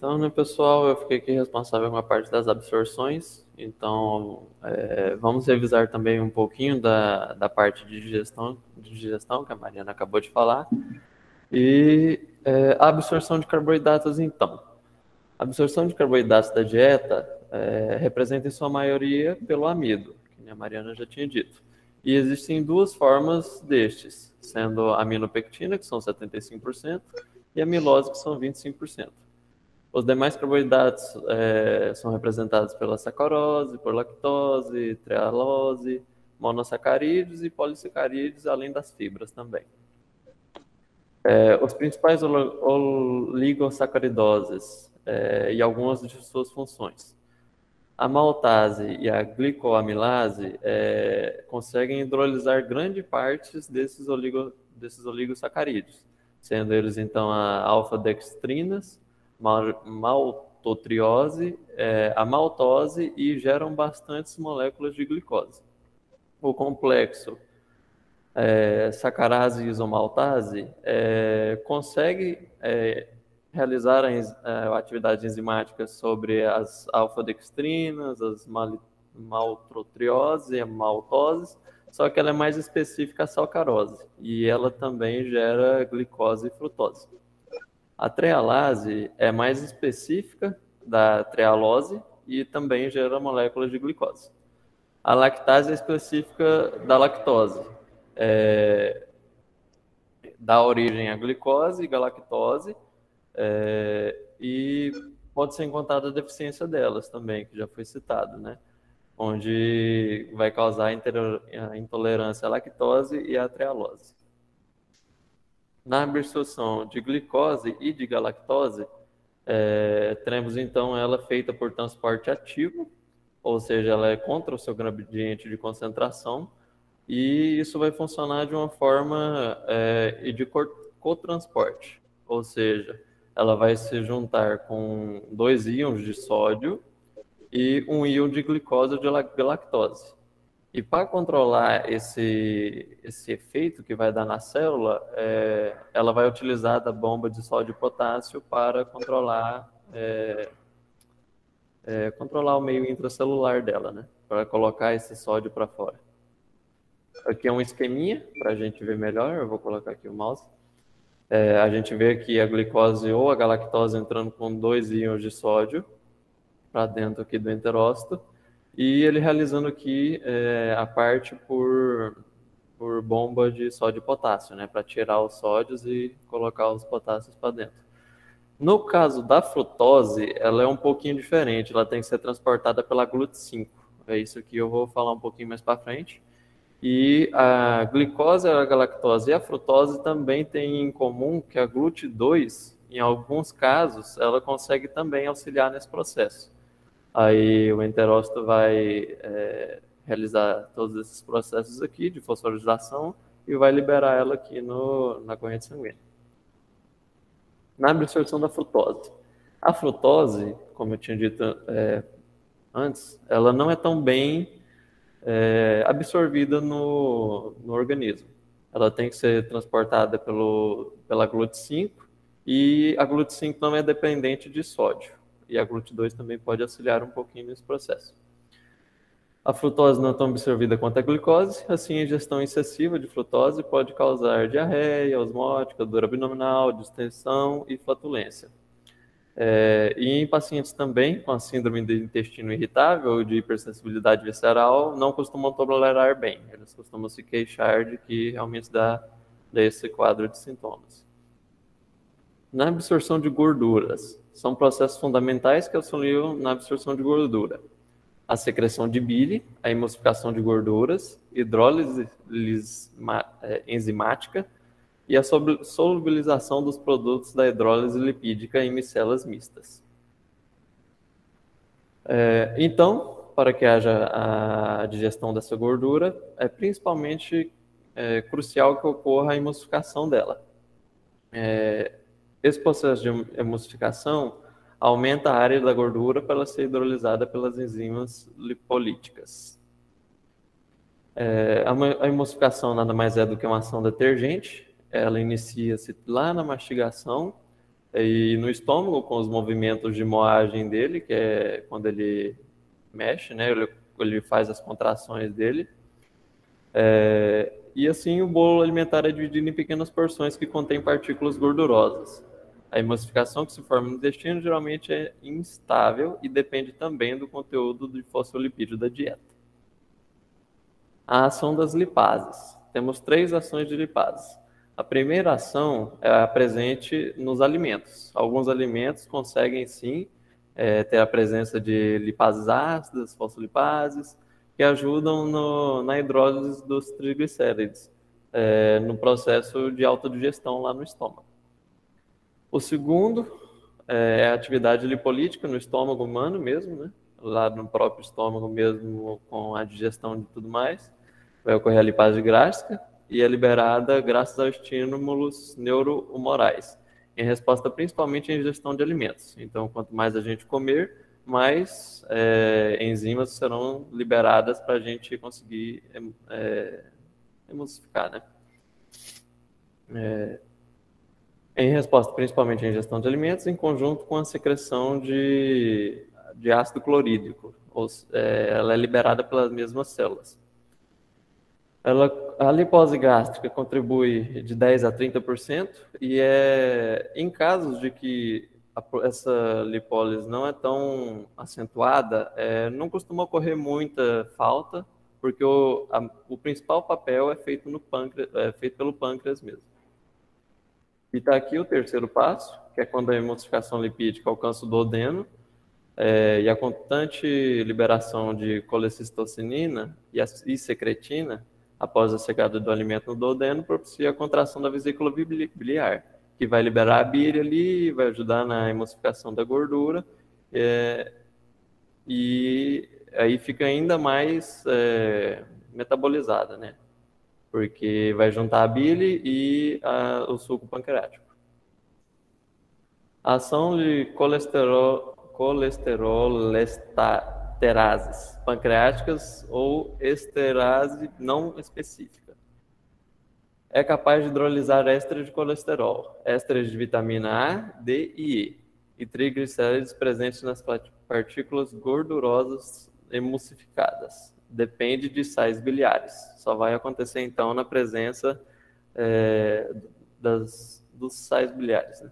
Então, né, pessoal, eu fiquei aqui responsável com a parte das absorções. Então, é, vamos revisar também um pouquinho da, da parte de digestão, de digestão, que a Mariana acabou de falar. E é, a absorção de carboidratos, então. A absorção de carboidratos da dieta é, representa, em sua maioria, pelo amido, que a Mariana já tinha dito. E existem duas formas destes, sendo a aminopectina, que são 75%, e a amilose, que são 25%. Os demais carboidratos é, são representados pela sacarose, por lactose, trealose, monossacarídeos e polissacarídeos, além das fibras também. É, os principais oligossacaridoses é, e algumas de suas funções. A maltase e a glicoamilase é, conseguem hidrolisar grande parte desses, oligo, desses oligosacarídeos, sendo eles então a alfa-dextrinas, maltotriose, é, a maltose e geram bastantes moléculas de glicose. O complexo é, sacarase e isomaltase é, consegue é, realizar a, a, atividade enzimática sobre as alfa-dextrinas, as mal, maltotriose e a maltose, só que ela é mais específica à sacarose e ela também gera glicose e frutose. A trealase é mais específica da trealose e também gera moléculas de glicose. A lactase é específica da lactose. É, dá origem à glicose e galactose é, e pode ser encontrada a deficiência delas também, que já foi citado, né? Onde vai causar a intolerância à lactose e à trealose. Na absorção de glicose e de galactose, é, teremos então ela feita por transporte ativo, ou seja, ela é contra o seu gradiente de concentração, e isso vai funcionar de uma forma é, de cotransporte, ou seja, ela vai se juntar com dois íons de sódio e um íon de glicose ou de galactose. E para controlar esse, esse efeito que vai dar na célula, é, ela vai utilizar da bomba de sódio e potássio para controlar, é, é, controlar o meio intracelular dela, né? Para colocar esse sódio para fora. Aqui é um esqueminha para a gente ver melhor. Eu vou colocar aqui o mouse. É, a gente vê aqui a glicose ou a galactose entrando com dois íons de sódio para dentro aqui do enterócito e ele realizando aqui é, a parte por por bomba de sódio e potássio, né, para tirar os sódios e colocar os potássios para dentro. No caso da frutose, ela é um pouquinho diferente, ela tem que ser transportada pela GLUT5. É isso que eu vou falar um pouquinho mais para frente. E a glicose, a galactose e a frutose também têm em comum que a GLUT2, em alguns casos, ela consegue também auxiliar nesse processo. Aí o enterócito vai é, realizar todos esses processos aqui de fosforilação e vai liberar ela aqui no, na corrente sanguínea. Na absorção da frutose. A frutose, como eu tinha dito é, antes, ela não é tão bem é, absorvida no, no organismo. Ela tem que ser transportada pelo, pela GLUT5 e a GLUT5 não é dependente de sódio. E a GLUT2 também pode auxiliar um pouquinho nesse processo. A frutose não é tão absorvida quanto a glicose, assim a ingestão excessiva de frutose pode causar diarreia, osmótica, dor abdominal, distensão e flatulência. É, e em pacientes também com a síndrome do intestino irritável ou de hipersensibilidade visceral, não costumam tolerar bem. Eles costumam se queixar de que realmente dá, dá esse quadro de sintomas. Na absorção de gorduras, são processos fundamentais que auxiliam na absorção de gordura. A secreção de bile, a emulsificação de gorduras, hidrólise é, enzimática, e a solubilização dos produtos da hidrólise lipídica em micelas mistas. É, então, para que haja a digestão dessa gordura, é principalmente é, crucial que ocorra a emulsificação dela. É, esse processo de emulsificação aumenta a área da gordura para ser hidrolisada pelas enzimas lipolíticas. É, a emulsificação nada mais é do que uma ação detergente ela inicia-se lá na mastigação e no estômago com os movimentos de moagem dele, que é quando ele mexe, né? Ele, ele faz as contrações dele. É, e assim o bolo alimentar é dividido em pequenas porções que contêm partículas gordurosas. A emulsificação que se forma no intestino geralmente é instável e depende também do conteúdo de fosfolipídio da dieta. A ação das lipases. Temos três ações de lipases. A primeira ação é presente nos alimentos. Alguns alimentos conseguem sim é, ter a presença de lipases ácidas, fosfolipases, que ajudam no, na hidrólise dos triglicérides, é, no processo de autodigestão lá no estômago. O segundo é a atividade lipolítica no estômago humano mesmo, né? lá no próprio estômago mesmo, com a digestão de tudo mais. Vai ocorrer a lipase gráfica, e é liberada graças aos estímulos neurohumorais, em resposta principalmente à ingestão de alimentos. Então, quanto mais a gente comer, mais é, enzimas serão liberadas para a gente conseguir é, emulsificar, né? É, em resposta principalmente à ingestão de alimentos, em conjunto com a secreção de, de ácido clorídrico, ou, é, ela é liberada pelas mesmas células. Ela, a lipose gástrica contribui de 10 a 30% e é em casos de que a, essa lipólise não é tão acentuada, é, não costuma ocorrer muita falta, porque o, a, o principal papel é feito, no pâncreas, é feito pelo pâncreas mesmo. E está aqui o terceiro passo, que é quando a emulsificação lipídica alcança o duodeno, é, e a constante liberação de colecistocinina e, a, e secretina após a chegada do alimento no duodeno, propicia a contração da vesícula biliar, que vai liberar a bile ali, vai ajudar na emulsificação da gordura, é, e aí fica ainda mais é, metabolizada, né? Porque vai juntar a bile e a, o suco pancreático. A ação de colesterol, colesterol esterases pancreáticas ou esterase não específica. É capaz de hidrolisar ésteres de colesterol, ésteres de vitamina A, D e E, e triglicérides presentes nas partículas gordurosas emulsificadas. Depende de sais biliares. Só vai acontecer então na presença é, das, dos sais biliares. Né?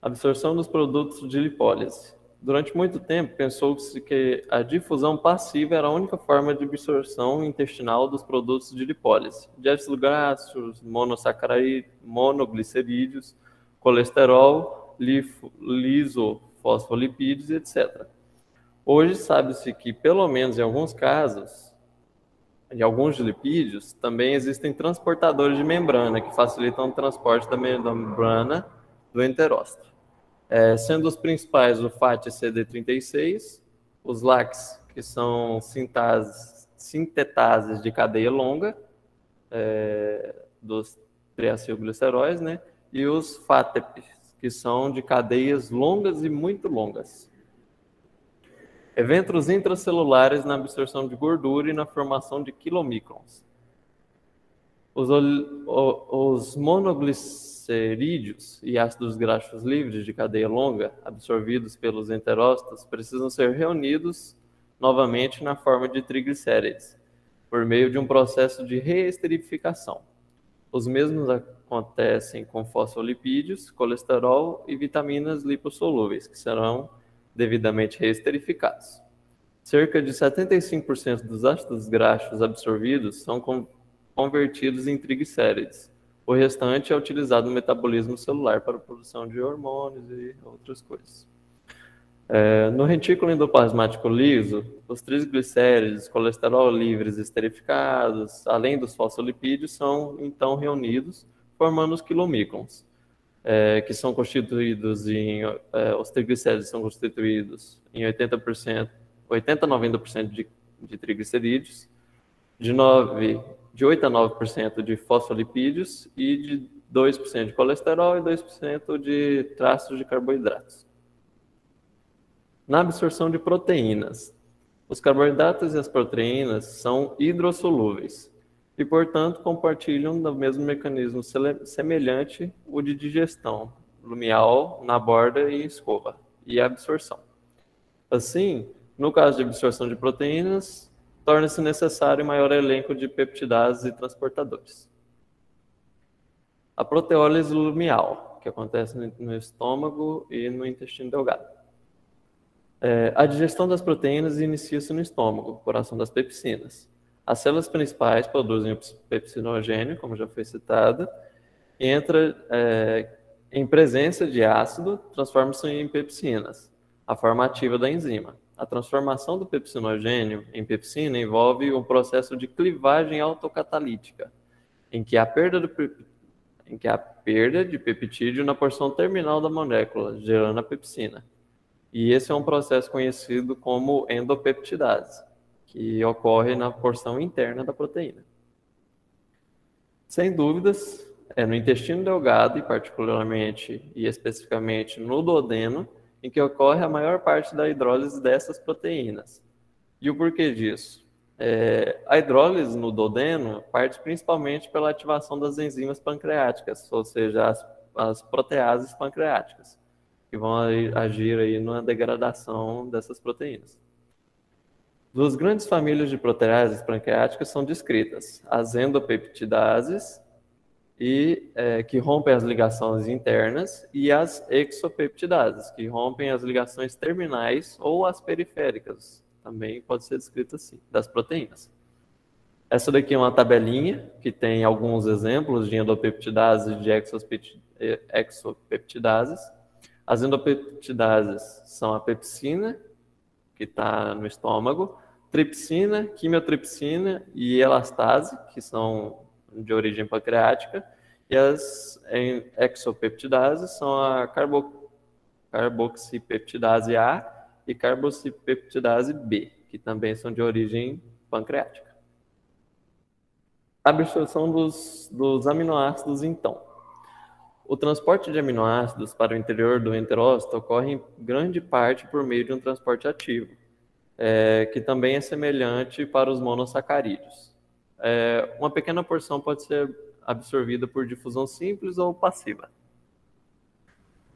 Absorção dos produtos de lipólise Durante muito tempo, pensou-se que a difusão passiva era a única forma de absorção intestinal dos produtos de lipólise, de ácidos graxos, monoglicerídeos, colesterol, lisofosfolipídios, etc. Hoje sabe-se que, pelo menos em alguns casos, em alguns lipídios, também existem transportadores de membrana que facilitam o transporte da membrana do enterócito é, sendo os principais o FAT CD36, os LACs, que são sintases, sintetases de cadeia longa, é, dos triacilgliceróis, né? E os FATEPs, que são de cadeias longas e muito longas. Eventos intracelulares na absorção de gordura e na formação de quilomicrons. Os, os monogliceróis triglicerídeos e ácidos graxos livres de cadeia longa, absorvidos pelos enterócitos, precisam ser reunidos novamente na forma de triglicérides, por meio de um processo de reesterificação. Os mesmos acontecem com fosfolipídios, colesterol e vitaminas lipossolúveis, que serão devidamente reesterificados. Cerca de 75% dos ácidos graxos absorvidos são convertidos em triglicérides, o restante é utilizado no metabolismo celular para a produção de hormônios e outras coisas. É, no retículo endoplasmático liso, os triglicérides, colesterol livres esterificados, além dos fosfolipídios, são então reunidos, formando os quilomicrons, é, que são constituídos em. É, os triglicérides são constituídos em 80%, 80 a 90% de, de triglicerídeos, de 9 de 8 a 9% de fosfolipídios e de 2% de colesterol e 2% de traços de carboidratos. Na absorção de proteínas, os carboidratos e as proteínas são hidrossolúveis e, portanto, compartilham do mesmo mecanismo semelhante o de digestão, lumial na borda e escova, e absorção. Assim, no caso de absorção de proteínas, torna-se necessário maior elenco de peptidases e transportadores. A proteólise lumial, que acontece no estômago e no intestino delgado. É, a digestão das proteínas inicia-se no estômago, por ação das pepsinas. As células principais produzem o pepsinogênio, como já foi citado, e entra é, em presença de ácido, transforma-se em pepsinas, a forma ativa da enzima. A transformação do pepsinogênio em pepsina envolve um processo de clivagem autocatalítica, em que a perda, do, em que a perda de peptídeo na porção terminal da molécula, gerando a pepsina. E esse é um processo conhecido como endopeptidase, que ocorre na porção interna da proteína. Sem dúvidas, é no intestino delgado, e particularmente e especificamente no duodeno, em que ocorre a maior parte da hidrólise dessas proteínas. E o porquê disso? É, a hidrólise no duodeno parte principalmente pela ativação das enzimas pancreáticas, ou seja, as, as proteases pancreáticas, que vão agir aí na degradação dessas proteínas. Duas grandes famílias de proteases pancreáticas são descritas: as endopeptidases e é, que rompem as ligações internas, e as exopeptidases, que rompem as ligações terminais ou as periféricas, também pode ser descrito assim, das proteínas. Essa daqui é uma tabelinha que tem alguns exemplos de endopeptidases e de exopeptidases. As endopeptidases são a pepsina, que está no estômago, tripsina, quimiotripsina e elastase, que são de origem pancreática, e as exopeptidases são a carbo, carboxipeptidase A e carboxipeptidase B, que também são de origem pancreática. A absorção dos, dos aminoácidos, então. O transporte de aminoácidos para o interior do enterócito ocorre em grande parte por meio de um transporte ativo, é, que também é semelhante para os monossacarídeos é, uma pequena porção pode ser absorvida por difusão simples ou passiva.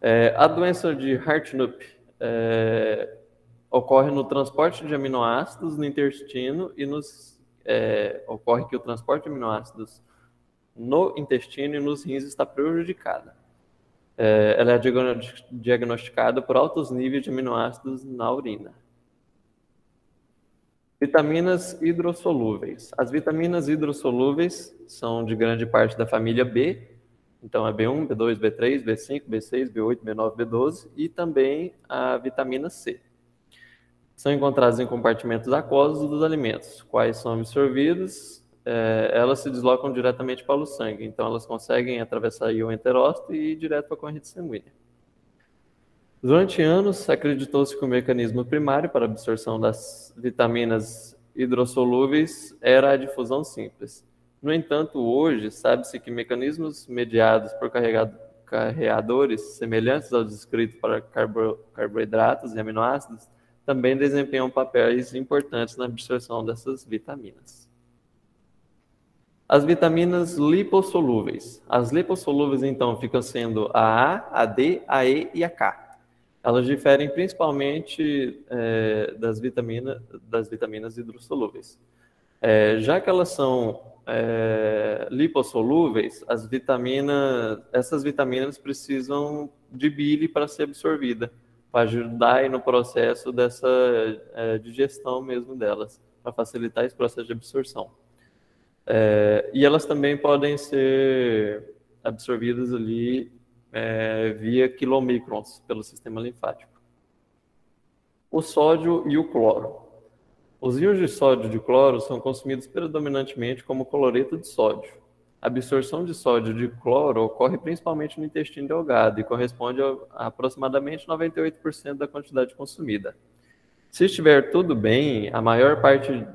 É, a doença de Hartnup é, ocorre no transporte de aminoácidos no intestino e nos é, ocorre que o transporte de aminoácidos no intestino e nos rins está prejudicado. É, ela é diagnosticada por altos níveis de aminoácidos na urina. Vitaminas hidrossolúveis. As vitaminas hidrossolúveis são de grande parte da família B, então é B1, B2, B3, B5, B6, B8, B9, B12 e também a vitamina C. São encontradas em compartimentos aquosos dos alimentos, quais são absorvidos, é, elas se deslocam diretamente para o sangue, então elas conseguem atravessar o enterócito e ir direto para a corrente sanguínea. Durante anos, acreditou-se que o mecanismo primário para a absorção das vitaminas hidrossolúveis era a difusão simples. No entanto, hoje, sabe-se que mecanismos mediados por carreadores semelhantes aos descritos para carbo carboidratos e aminoácidos também desempenham papéis importantes na absorção dessas vitaminas. As vitaminas lipossolúveis. As lipossolúveis, então, ficam sendo a A, a D, a E e a K. Elas diferem principalmente é, das, vitamina, das vitaminas hidrossolúveis. É, já que elas são é, lipossolúveis, as vitaminas, essas vitaminas precisam de bile para ser absorvida, para ajudar no processo dessa é, digestão mesmo delas, para facilitar esse processo de absorção. É, e elas também podem ser absorvidas ali é, via quilomicrons pelo sistema linfático. O sódio e o cloro. Os íons de sódio e de cloro são consumidos predominantemente como cloreto de sódio. A absorção de sódio de cloro ocorre principalmente no intestino delgado e corresponde a aproximadamente 98% da quantidade consumida. Se estiver tudo bem, a maior parte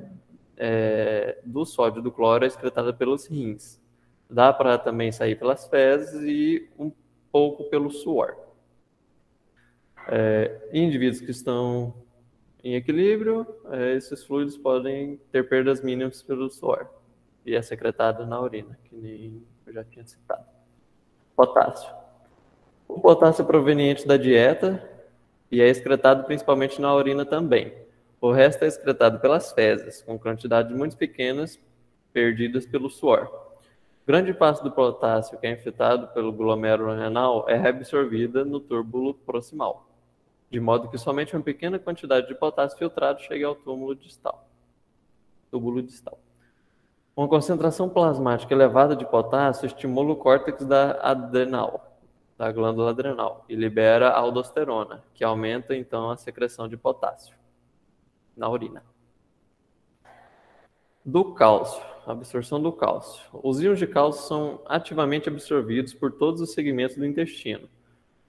é, do sódio do cloro é excretada pelos rins. Dá para também sair pelas fezes e um pouco pelo suor. É, indivíduos que estão em equilíbrio, é, esses fluidos podem ter perdas mínimas pelo suor e é secretado na urina, que nem eu já tinha citado. Potássio. O potássio é proveniente da dieta e é excretado principalmente na urina também. O resto é excretado pelas fezes, com quantidades muito pequenas perdidas pelo suor. Grande parte do potássio que é infiltrado pelo glomérulo renal é reabsorvida no túbulo proximal, de modo que somente uma pequena quantidade de potássio filtrado chega ao túmulo distal. Túbulo distal. Uma concentração plasmática elevada de potássio estimula o córtex da adrenal, da glândula adrenal, e libera aldosterona, que aumenta então a secreção de potássio na urina. Do cálcio absorção do cálcio. Os íons de cálcio são ativamente absorvidos por todos os segmentos do intestino.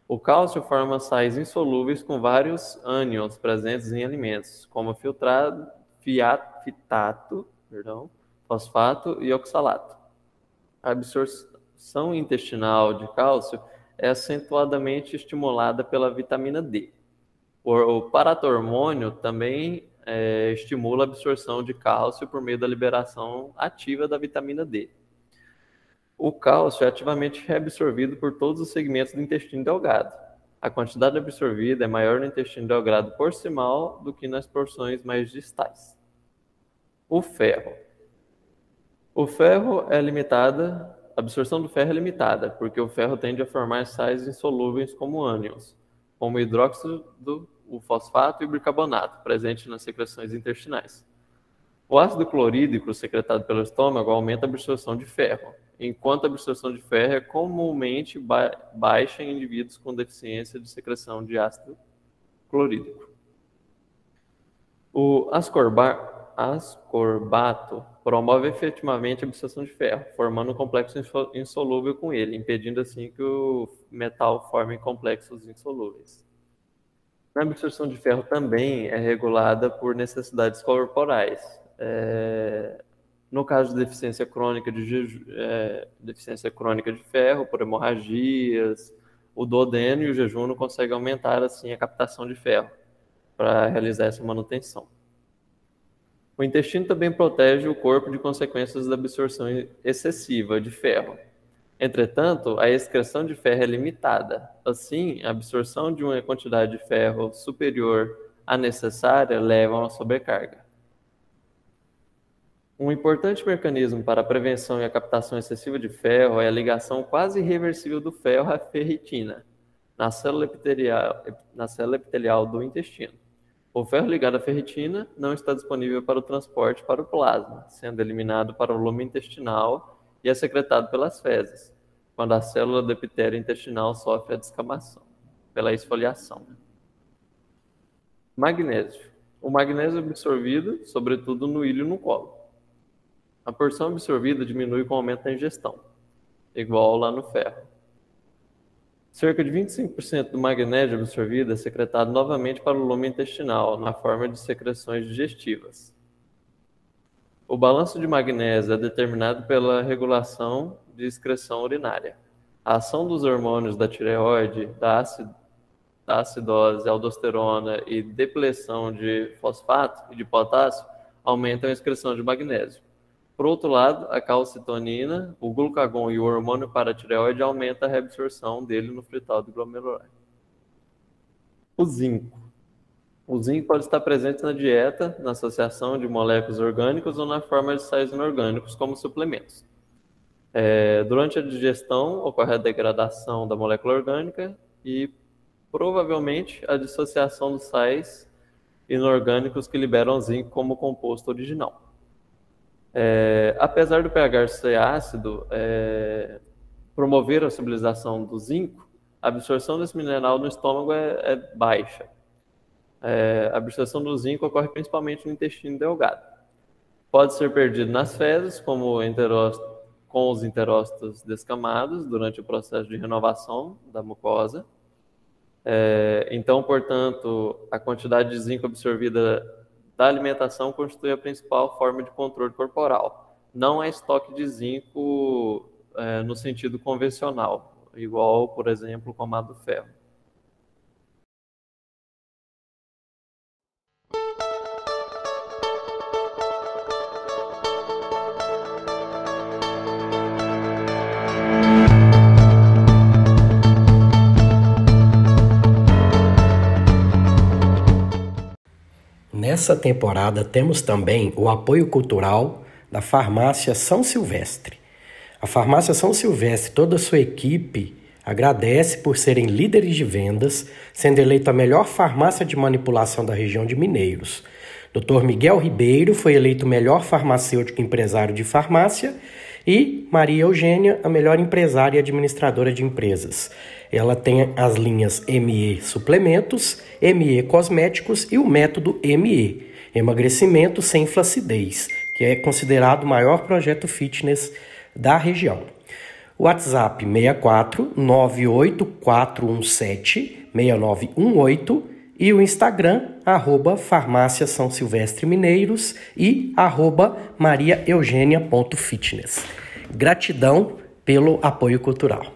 O cálcio forma sais insolúveis com vários ânions presentes em alimentos, como filtrado, fitato, perdão, fosfato e oxalato. A absorção intestinal de cálcio é acentuadamente estimulada pela vitamina D. O paratormônio também é, estimula a absorção de cálcio por meio da liberação ativa da vitamina D. O cálcio é ativamente reabsorvido por todos os segmentos do intestino delgado. A quantidade absorvida é maior no intestino delgado proximal do que nas porções mais distais. O ferro. O ferro é limitada, a absorção do ferro é limitada, porque o ferro tende a formar sais insolúveis como ânions, como hidróxido o fosfato e o bicarbonato, presente nas secreções intestinais. O ácido clorídrico secretado pelo estômago aumenta a absorção de ferro, enquanto a absorção de ferro é comumente ba baixa em indivíduos com deficiência de secreção de ácido clorídrico. O ascorbato promove efetivamente a absorção de ferro, formando um complexo insolúvel com ele, impedindo assim que o metal forme complexos insolúveis. A absorção de ferro também é regulada por necessidades corporais. É, no caso de deficiência crônica de, é, deficiência crônica de ferro, por hemorragias, o duodeno e o jejum conseguem aumentar assim a captação de ferro para realizar essa manutenção. O intestino também protege o corpo de consequências da absorção excessiva de ferro. Entretanto, a excreção de ferro é limitada. Assim, a absorção de uma quantidade de ferro superior à necessária leva a uma sobrecarga. Um importante mecanismo para a prevenção e a captação excessiva de ferro é a ligação quase irreversível do ferro à ferritina, na célula epitelial, na célula epitelial do intestino. O ferro ligado à ferritina não está disponível para o transporte para o plasma, sendo eliminado para o lume intestinal e é secretado pelas fezes, quando a célula do epitélio intestinal sofre a descamação, pela esfoliação. Magnésio. O magnésio absorvido, sobretudo no ilho e no colo. A porção absorvida diminui com o aumento da ingestão, igual lá no ferro. Cerca de 25% do magnésio absorvido é secretado novamente para o lume intestinal, na forma de secreções digestivas. O balanço de magnésio é determinado pela regulação de excreção urinária. A ação dos hormônios da tireoide, da, acid da acidose, aldosterona e depleção de fosfato e de potássio aumentam a excreção de magnésio. Por outro lado, a calcitonina, o glucagon e o hormônio paratireoide aumentam a reabsorção dele no frital glomerular. O zinco. O zinco pode estar presente na dieta, na associação de moléculas orgânicas ou na forma de sais inorgânicos, como suplementos. É, durante a digestão, ocorre a degradação da molécula orgânica e, provavelmente, a dissociação dos sais inorgânicos que liberam zinco como composto original. É, apesar do pH ser ácido, é, promover a estabilização do zinco, a absorção desse mineral no estômago é, é baixa. É, a absorção do zinco ocorre principalmente no intestino delgado. Pode ser perdido nas fezes, como com os enterócitos descamados durante o processo de renovação da mucosa. É, então, portanto, a quantidade de zinco absorvida da alimentação constitui a principal forma de controle corporal. Não é estoque de zinco é, no sentido convencional, igual, por exemplo, como a do ferro. Nessa temporada temos também o apoio cultural da Farmácia São Silvestre. A Farmácia São Silvestre, toda a sua equipe, agradece por serem líderes de vendas, sendo eleita a melhor farmácia de manipulação da região de Mineiros. Dr. Miguel Ribeiro foi eleito melhor farmacêutico empresário de farmácia e Maria Eugênia, a melhor empresária e administradora de empresas. Ela tem as linhas ME Suplementos, ME Cosméticos e o método ME, Emagrecimento sem Flacidez, que é considerado o maior projeto fitness da região. WhatsApp 64 98417 6918 e o Instagram, arroba Farmácia São Silvestre Mineiros e arroba mariaeugênia.fitness. Gratidão pelo apoio cultural.